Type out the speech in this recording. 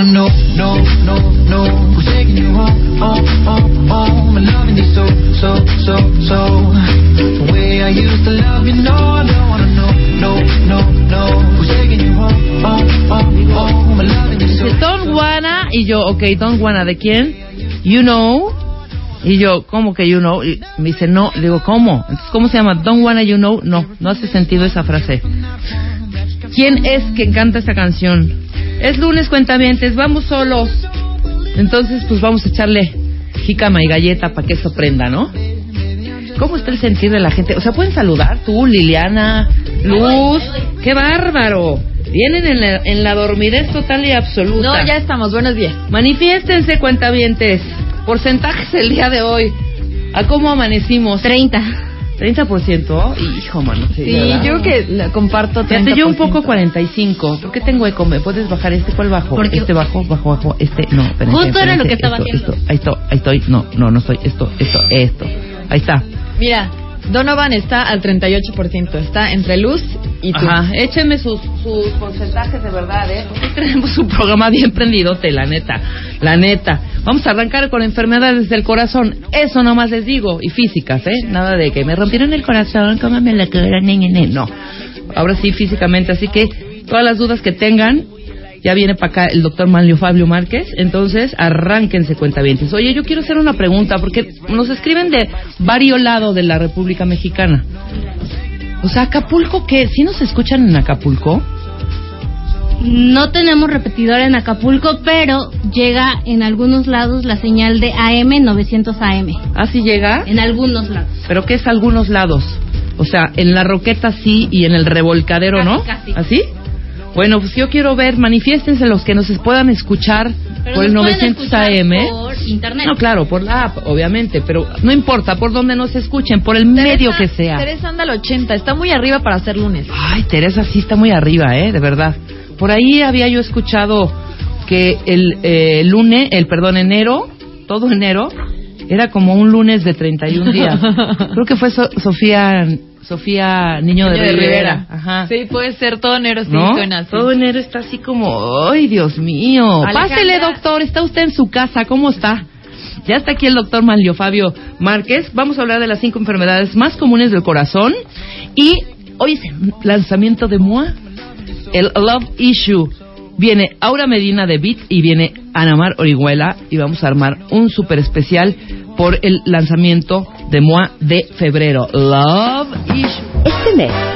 wanna know, no, no, no. Who's taking you home, home, home, home? And loving you so, so, so, so. The way I used to love you, no, I don't wanna know, no, no, no. Who's taking you home, home, home, home? And loving you so. Dice, Don't wanna, y yo, ok, don't wanna, ¿de quién? You know. Y yo, ¿cómo que you know? Y me dice, no, le digo, ¿cómo? Entonces, ¿cómo se llama? Don't wanna you know? No, no hace sentido esa frase. ¿Quién es que canta esta canción? Es lunes, cuentavientes, vamos solos. Entonces, pues vamos a echarle jícama y galleta para que eso prenda, ¿no? ¿Cómo está el sentir de la gente? O sea, pueden saludar tú, Liliana, Luz. ¡Qué bárbaro! Vienen en la, en la dormidez total y absoluta. No, ya estamos. Buenos días. Manifiéstense, cuentavientes. Porcentajes el día de hoy. ¿A cómo amanecimos? 30. 30%. Hijo, mano. Sí, Sí, yo creo que la comparto 30%. Fíjate, yo un poco 45. ¿Por qué tengo eco? ¿Me puedes bajar este? ¿Cuál bajo? Porque- Este bajo, bajo, bajo. Este, no. Justo era lo que estaba esto, haciendo. Esto, ahí estoy, ahí estoy. No, no, no estoy. Esto, esto, esto. Ahí está. Mira, Donovan está al 38%. Está entre Luz y tú. Ajá, échenme sus, sus porcentajes de verdad, ¿eh? Porque tenemos un programa bien prendidote, la neta, la neta. Vamos a arrancar con enfermedades del corazón. Eso nomás les digo, y físicas, ¿eh? Nada de que me rompieron el corazón, cómame la cara, ne, ne, ne. No, ahora sí físicamente, así que todas las dudas que tengan, ya viene para acá el doctor Manlio Fabio Márquez, entonces arránquense cuentavientes. Oye, yo quiero hacer una pregunta, porque nos escriben de varios lados de la República Mexicana. O sea, Acapulco, ¿qué? ¿Sí nos escuchan en Acapulco? No tenemos repetidor en Acapulco, pero llega en algunos lados la señal de AM 900 AM. ¿Así llega? En algunos lados. ¿Pero qué es algunos lados? O sea, en la roqueta sí y en el revolcadero Casi, no. casi. ¿Así? Bueno, pues yo quiero ver, manifiéstense los que nos puedan escuchar Pero por el nos pueden 900 escuchar AM. Por internet. No, claro, por la app, obviamente, pero no importa por dónde nos escuchen, por el medio que sea. Teresa anda al 80. Está muy arriba para hacer lunes. Ay, Teresa sí está muy arriba, ¿eh? De verdad. Por ahí había yo escuchado que el eh, lunes, el perdón, enero, todo enero, era como un lunes de 31 días. Creo que fue So- Sofía, Sofía Niño, de, Niño de Rivera. Rivera. Ajá. Sí, puede ser todo enero. Sí, ¿No? Todo enero está así como, ay, Dios mío. Alejandra. Pásele, doctor, está usted en su casa, ¿cómo está? Ya está aquí el doctor Manlio Fabio Márquez. Vamos a hablar de las cinco enfermedades más comunes del corazón. Y hoy es el lanzamiento de MOA, el Love Issue. Viene Aura Medina de Beat y viene Anamar Orihuela y vamos a armar un super especial por el lanzamiento de MOA de febrero. Love Issue. Este mes,